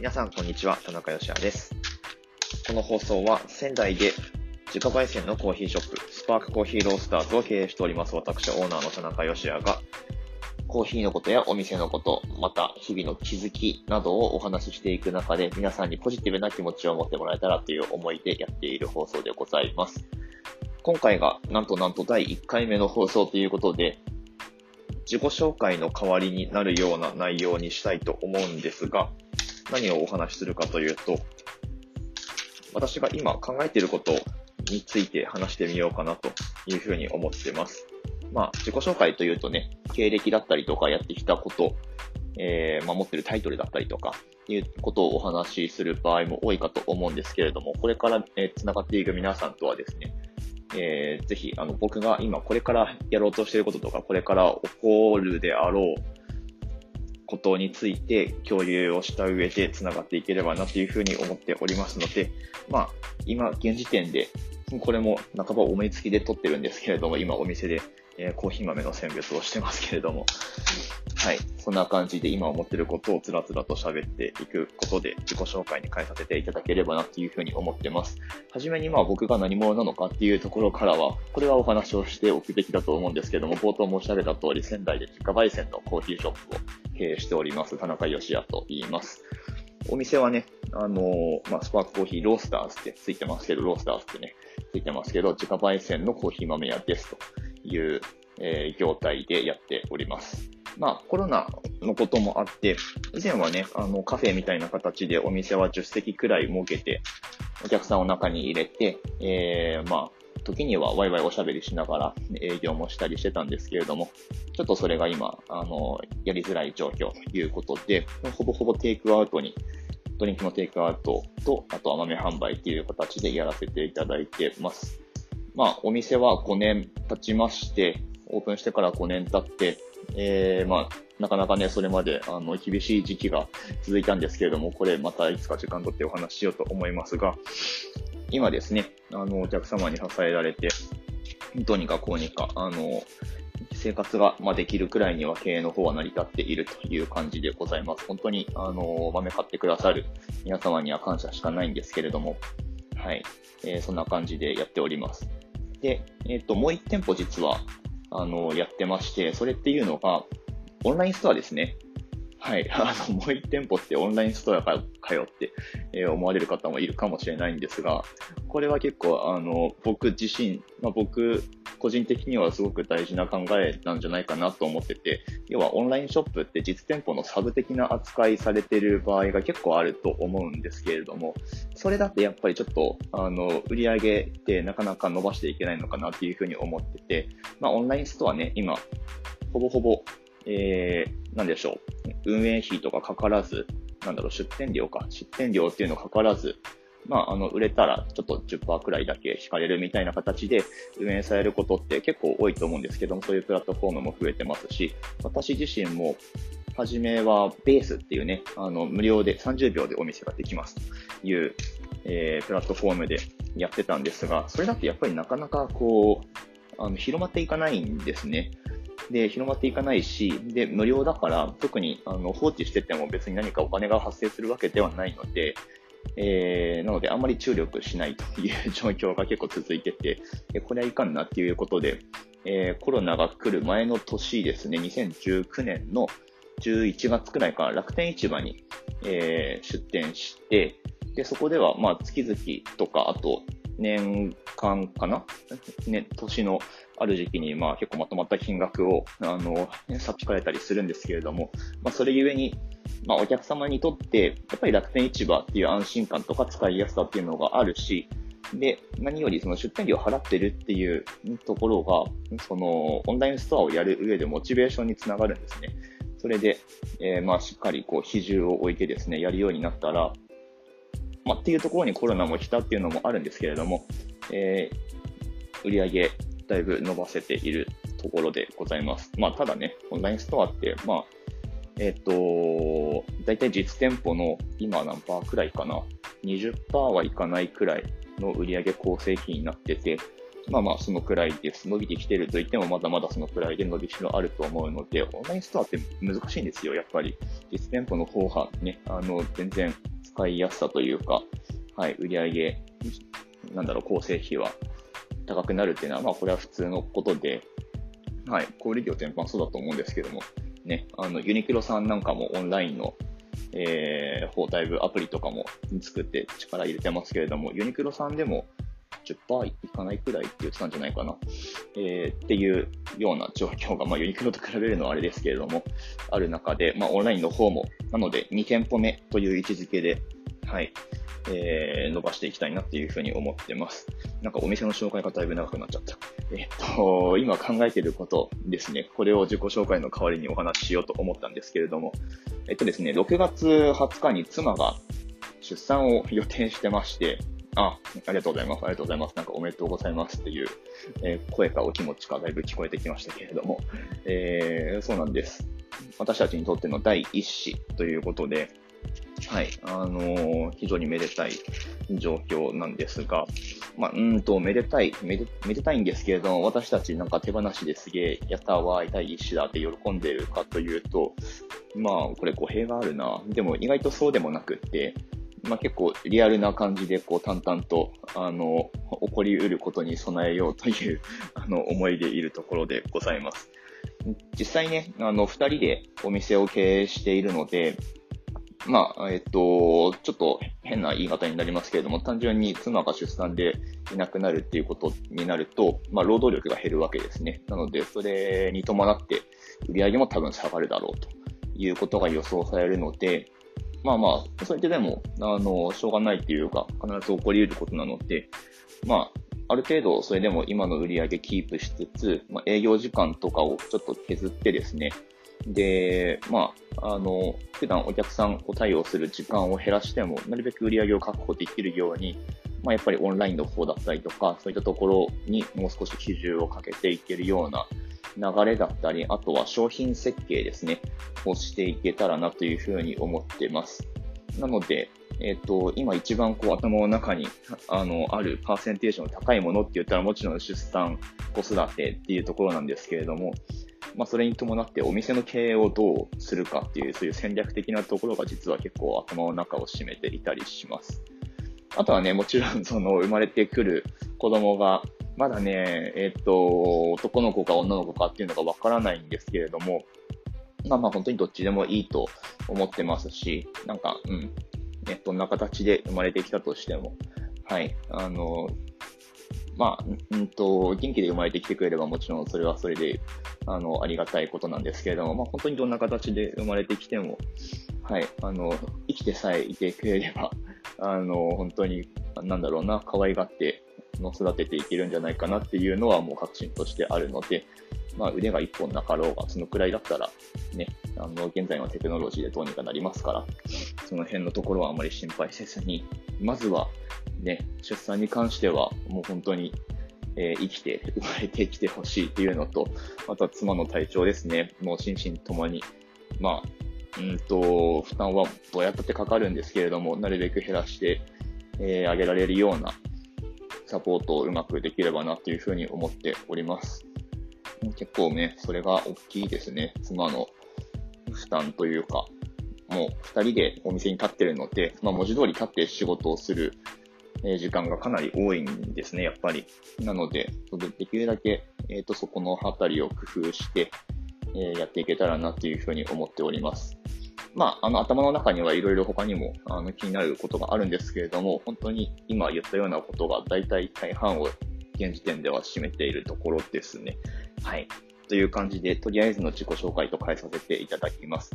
皆さん、こんにちは。田中義也です。この放送は、仙台で自家焙煎のコーヒーショップ、スパークコーヒーロースターズを経営しております。私、オーナーの田中義也が、コーヒーのことやお店のこと、また日々の気づきなどをお話ししていく中で、皆さんにポジティブな気持ちを持ってもらえたらという思いでやっている放送でございます。今回が、なんとなんと第1回目の放送ということで、自己紹介の代わりになるような内容にしたいと思うんですが、何をお話しするかというと、私が今考えていることについて話してみようかなというふうに思ってます。まあ、自己紹介というとね、経歴だったりとかやってきたこと、えー、まあ、持ってるタイトルだったりとか、いうことをお話しする場合も多いかと思うんですけれども、これから、えー、繋がっていく皆さんとはですね、えー、ぜひ、あの、僕が今これからやろうとしていることとか、これから起こるであろうことについて共有をした上でつながっていければなというふうに思っておりますので、まあ、今、現時点で、これも半ば思いつきで撮ってるんですけれども、今お店で、えー、コーヒー豆の選別をしてますけれども、はい。そんな感じで今思ってることをつらつらと喋っていくことで自己紹介に変えさせていただければなっていうふうに思ってます。はじめにまあ僕が何者なのかっていうところからは、これはお話をしておくべきだと思うんですけども、冒頭申し上げた通り仙台で自家焙煎のコーヒーショップを経営しております、田中義也と言います。お店はね、あのー、まあ、スパークコーヒーロースターズってついてますけど、ロースターズってね、ついてますけど、自家焙煎のコーヒー豆屋ですという、えー、業態でやっております。まあ、コロナのこともあって、以前はね、あの、カフェみたいな形でお店は10席くらい設けて、お客さんを中に入れて、えー、まあ、時にはワイワイおしゃべりしながら営業もしたりしてたんですけれども、ちょっとそれが今、あの、やりづらい状況ということで、ほぼほぼテイクアウトに、ドリンクのテイクアウトと、あとは豆販売っていう形でやらせていただいてます。まあ、お店は5年経ちまして、オープンしてから5年経って、えー、まあ、なかなかね、それまで、あの、厳しい時期が続いたんですけれども、これまたいつか時間とってお話ししようと思いますが、今ですね、あの、お客様に支えられて、どうにかこうにか、あの、生活が、ま、できるくらいには経営の方は成り立っているという感じでございます。本当に、あの、豆買ってくださる皆様には感謝しかないんですけれども、はい、えー、そんな感じでやっております。で、えっ、ー、と、もう一店舗実は、あの、やってまして、それっていうのが、オンラインストアですね。はい。あの、もう一店舗ってオンラインストアかよって、えー、思われる方もいるかもしれないんですが、これは結構、あの、僕自身、まあ、僕、個人的にはすごく大事な考えなんじゃないかなと思ってて、要はオンラインショップって実店舗のサブ的な扱いされてる場合が結構あると思うんですけれども、それだってやっぱりちょっと、あの、売り上げってなかなか伸ばしていけないのかなっていうふうに思ってて、まあ、オンラインストアね、今、ほぼほぼ、えー、なんでしょう、運営費とかかからず、なんだろう、出店料か、出店料っていうのかからず、まあ、あの、売れたらちょっと10%くらいだけ引かれるみたいな形で運営されることって結構多いと思うんですけども、そういうプラットフォームも増えてますし、私自身も、はじめはベースっていうね、あの、無料で30秒でお店ができますという、えー、プラットフォームでやってたんですが、それだってやっぱりなかなかこう、あの、広まっていかないんですね。で、広まっていかないし、で、無料だから、特にあの放置してても別に何かお金が発生するわけではないので、えー、なのであんまり注力しないという 状況が結構続いてて、これはいかんなっていうことで、えー、コロナが来る前の年ですね、2019年の11月くらいから楽天市場に、えー、出店して、で、そこでは、まあ、月々とか、あと、年間かな？ね、年のある時期に、まあ、結構まとまった金額を、あの、差し替えたりするんですけれども、まあ、それゆえに、まあ、お客様にとって、やっぱり楽天市場っていう安心感とか使いやすさっていうのがあるし、で、何よりその出店料を払ってるっていうところが、その、オンラインストアをやる上でモチベーションにつながるんですね。それで、えー、まあ、しっかりこう、比重を置いてですね、やるようになったら、まあ、っていうところにコロナも来たっていうのもあるんですけれども、えー、売り上げだいぶ伸ばせているところでございます。まあ、ただね、オンラインストアって、まあ、えっ、ー、と、だいたい実店舗の今何パーくらいかな、20%はいかないくらいの売上構成比になってて、まあまあそのくらいです。伸びてきてると言ってもまだまだそのくらいで伸びしろあると思うので、オンラインストアって難しいんですよ、やっぱり。実店舗の方がね、あの、全然使いやすさというか、はい、売上なんだろう、構成費は高くなるっていうのは、まあ、これは普通のことで、はい、小売業全般そうだと思うんですけども、ね、あの、ユニクロさんなんかもオンラインの、えー、包帯部アプリとかも作って力入れてますけれども、ユニクロさんでも10%いかないくらいって言ってたんじゃないかな、えー、っていうような状況が、まあ、ユニクロと比べるのはあれですけれども、ある中で、まあ、オンラインの方も、なので2店舗目という位置づけで、はい、えー、伸ばしていきたいなっていうふうに思ってます。なんかお店の紹介がだいぶ長くなっちゃった。えっと、今考えてることですね。これを自己紹介の代わりにお話ししようと思ったんですけれども、えっとですね、6月20日に妻が出産を予定してまして、あ、ありがとうございます。ありがとうございます。なんかおめでとうございますっていう、えー、声かお気持ちかだいぶ聞こえてきましたけれども、えー、そうなんです。私たちにとっての第一子ということで、はい、あのー、非常にめでたい状況なんですが、まあ、うんと、めでたい、めで、めでたいんですけれども、私たちなんか手放しですげえ、やったわ、第一子だって喜んでるかというと、まあ、これ語弊があるな。でも意外とそうでもなくって、まあ、結構リアルな感じでこう淡々とあの起こりうることに備えようという あの思いでいるところでございます。実際ね、あの、二人でお店を経営しているので、まあ、えっと、ちょっと変な言い方になりますけれども、単純に妻が出産でいなくなるっていうことになると、まあ、労働力が減るわけですね。なので、それに伴って売り上げも多分下がるだろうということが予想されるので、まあまあ、それででも、あの、しょうがないっていうか、必ず起こり得ることなので、まあ、ある程度、それでも今の売り上げキープしつつ、まあ、営業時間とかをちょっと削ってですね、で、まあ、あの、普段お客さんを対応する時間を減らしても、なるべく売り上げを確保できるように、まあ、やっぱりオンラインの方だったりとか、そういったところにもう少し比重をかけていけるような流れだったり、あとは商品設計ですね、をしていけたらなというふうに思ってます。なので、えっ、ー、と、今一番こう頭の中にあのあるパーセンテージの高いものって言ったらもちろん出産、子育てっていうところなんですけれども、まあ、それに伴ってお店の経営をどうするかっていう、そういう戦略的なところが実は結構頭の中を占めていたりします。あとはね、もちろんその生まれてくる子供が、まだね、えっ、と、男の子か女の子かっていうのがわからないんですけれども、まあまあ本当にどっちでもいいと思ってますし、なんか、うん、ね、どんな形で生まれてきたとしても、はい、あの、まあ、うんと、元気で生まれてきてくれればもちろんそれはそれで、あの、ありがたいことなんですけれども、まあ本当にどんな形で生まれてきても、はい、あの、生きてさえいてくれれば、あの、本当に、なんだろうな、可愛がっての育てていけるんじゃないかなっていうのはもう確信としてあるので、まあ腕が一本なかろうが、そのくらいだったら、ね、あの、現在のテクノロジーでどうにかなりますから、その辺のところはあまり心配せずに、まずはね、出産に関してはもう本当に、えー、生きて生まれてきてほしいっていうのと、あとは妻の体調ですね。もう心身ともに、まあ、うんと、負担はどうやってかかるんですけれども、なるべく減らして、えー、あげられるようなサポートをうまくできればなというふうに思っております。結構ね、それが大きいですね。妻の負担というか、もう二人でお店に立ってるので、まあ文字通り立って仕事をする時間がかなり多いんですね、やっぱり。なので、できるだけ、えっ、ー、と、そこのあたりを工夫して、えやっていけたらなというふうに思っております。まあ、あの、頭の中にはいろいろ他にも、あの、気になることがあるんですけれども、本当に今言ったようなことが大体大半を現時点では占めているところですね。はい。という感じで、とりあえずの自己紹介と変えさせていただきます。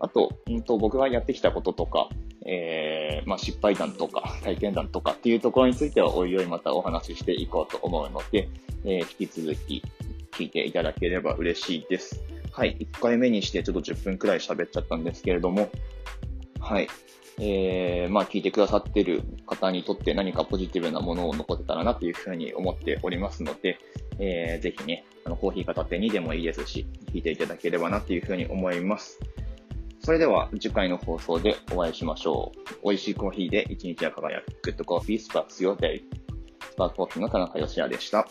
あと、うんと僕がやってきたこととか、えー、まあ、失敗談とか体験談とかっていうところについてはおいおいまたお話ししていこうと思うので、えー、引き続き聞いていただければ嬉しいです。はい。1回目にしてちょっと10分くらい喋っちゃったんですけれども、はい。えー、まあ聞いてくださってる方にとって何かポジティブなものを残せたらなというふうに思っておりますので、えー、ぜひね、あのコーヒー片手にでもいいですし、聞いていただければなというふうに思います。それでは次回の放送でお会いしましょう。美味しいコーヒーで一日が輝く Good Coffee Sparks Your Day。スパークコーヒーの田中義也でした。